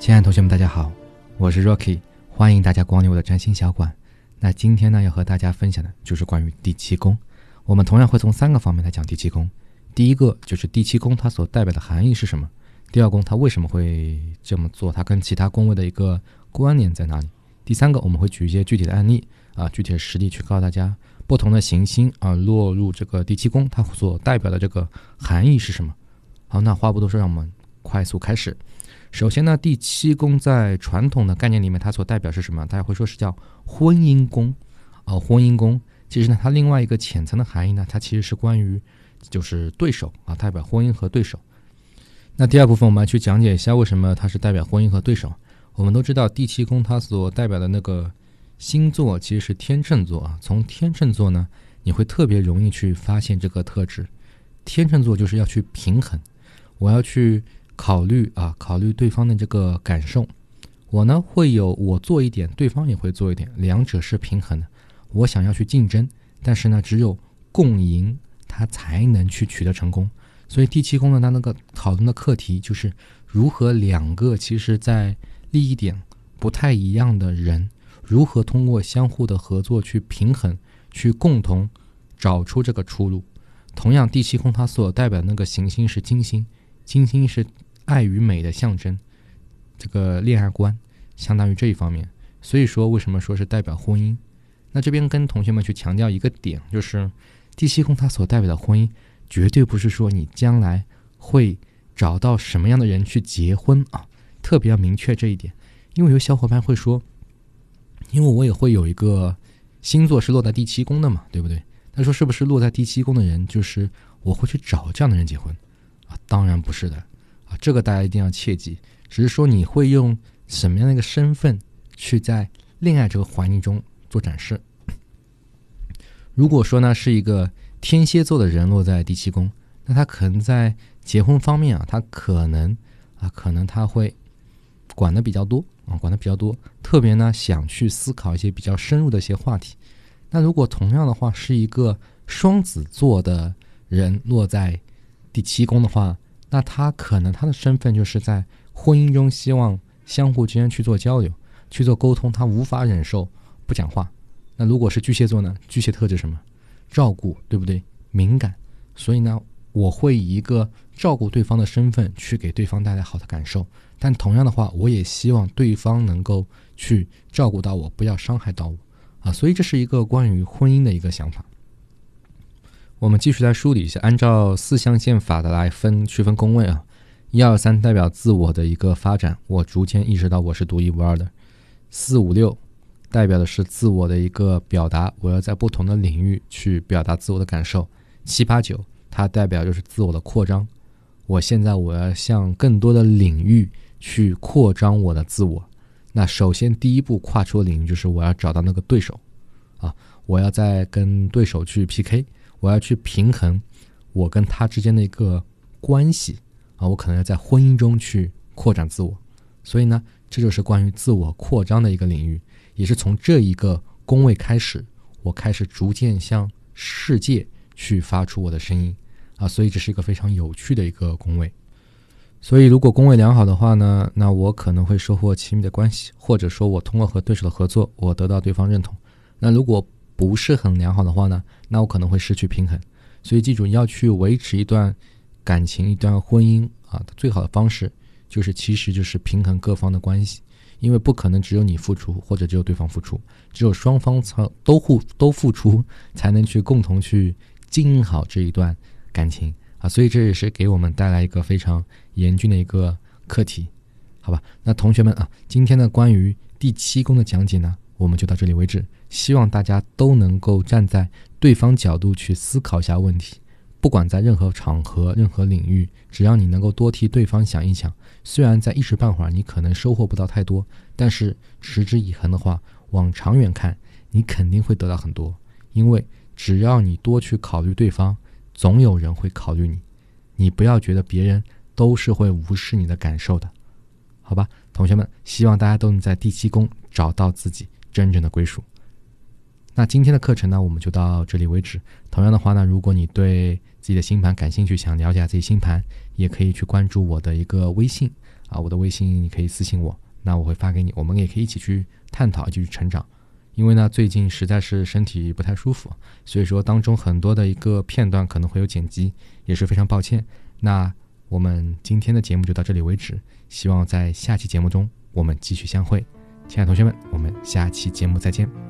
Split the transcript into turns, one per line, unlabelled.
亲爱的同学们，大家好，我是 Rocky，欢迎大家光临我的占星小馆。那今天呢，要和大家分享的就是关于第七宫。我们同样会从三个方面来讲第七宫。第一个就是第七宫它所代表的含义是什么？第二宫它为什么会这么做？它跟其他宫位的一个关联在哪里？第三个我们会举一些具体的案例啊，具体的实例去告诉大家，不同的行星啊落入这个第七宫，它所代表的这个含义是什么？好，那话不多说，让我们快速开始。首先呢，第七宫在传统的概念里面，它所代表是什么？大家会说是叫婚姻宫，啊，婚姻宫。其实呢，它另外一个浅层的含义呢，它其实是关于就是对手啊，代表婚姻和对手。那第二部分我们来去讲解一下为什么它是代表婚姻和对手。我们都知道第七宫它所代表的那个星座其实是天秤座啊。从天秤座呢，你会特别容易去发现这个特质。天秤座就是要去平衡，我要去。考虑啊，考虑对方的这个感受，我呢会有我做一点，对方也会做一点，两者是平衡的。我想要去竞争，但是呢，只有共赢，他才能去取得成功。所以第七宫呢，它那个讨论的课题就是如何两个其实在利益点不太一样的人，如何通过相互的合作去平衡，去共同找出这个出路。同样，第七宫它所代表的那个行星是金星，金星是。爱与美的象征，这个恋爱观相当于这一方面。所以说，为什么说是代表婚姻？那这边跟同学们去强调一个点，就是第七宫它所代表的婚姻，绝对不是说你将来会找到什么样的人去结婚啊，特别要明确这一点。因为有小伙伴会说，因为我也会有一个星座是落在第七宫的嘛，对不对？他说是不是落在第七宫的人，就是我会去找这样的人结婚啊？当然不是的。啊，这个大家一定要切记。只是说你会用什么样的一个身份去在恋爱这个环境中做展示。如果说呢是一个天蝎座的人落在第七宫，那他可能在结婚方面啊，他可能啊，可能他会管的比较多啊，管的比较多，特别呢想去思考一些比较深入的一些话题。那如果同样的话是一个双子座的人落在第七宫的话，那他可能他的身份就是在婚姻中希望相互之间去做交流、去做沟通，他无法忍受不讲话。那如果是巨蟹座呢？巨蟹特质什么？照顾，对不对？敏感。所以呢，我会以一个照顾对方的身份去给对方带来好的感受。但同样的话，我也希望对方能够去照顾到我，不要伤害到我啊。所以这是一个关于婚姻的一个想法。我们继续来梳理一下，按照四象限法的来分区分宫位啊，一二三代表自我的一个发展，我逐渐意识到我是独一无二的；四五六代表的是自我的一个表达，我要在不同的领域去表达自我的感受；七八九它代表就是自我的扩张，我现在我要向更多的领域去扩张我的自我。那首先第一步跨出的领域就是我要找到那个对手。啊，我要在跟对手去 PK。我要去平衡我跟他之间的一个关系啊，我可能要在婚姻中去扩展自我，所以呢，这就是关于自我扩张的一个领域，也是从这一个宫位开始，我开始逐渐向世界去发出我的声音啊，所以这是一个非常有趣的一个宫位。所以如果宫位良好的话呢，那我可能会收获亲密的关系，或者说我通过和对手的合作，我得到对方认同。那如果不是很良好的话呢，那我可能会失去平衡。所以记住，要去维持一段感情、一段婚姻啊，最好的方式就是，其实就是平衡各方的关系。因为不可能只有你付出，或者只有对方付出，只有双方才都互都付出，才能去共同去经营好这一段感情啊。所以这也是给我们带来一个非常严峻的一个课题，好吧？那同学们啊，今天的关于第七宫的讲解呢？我们就到这里为止。希望大家都能够站在对方角度去思考一下问题。不管在任何场合、任何领域，只要你能够多替对方想一想，虽然在一时半会儿你可能收获不到太多，但是持之以恒的话，往长远看，你肯定会得到很多。因为只要你多去考虑对方，总有人会考虑你。你不要觉得别人都是会无视你的感受的，好吧，同学们。希望大家都能在第七宫找到自己。真正的归属。那今天的课程呢，我们就到这里为止。同样的话呢，如果你对自己的星盘感兴趣，想了解自己星盘，也可以去关注我的一个微信啊，我的微信你可以私信我，那我会发给你，我们也可以一起去探讨，一起去成长。因为呢，最近实在是身体不太舒服，所以说当中很多的一个片段可能会有剪辑，也是非常抱歉。那我们今天的节目就到这里为止，希望在下期节目中我们继续相会。亲爱的同学们，我们下期节目再见。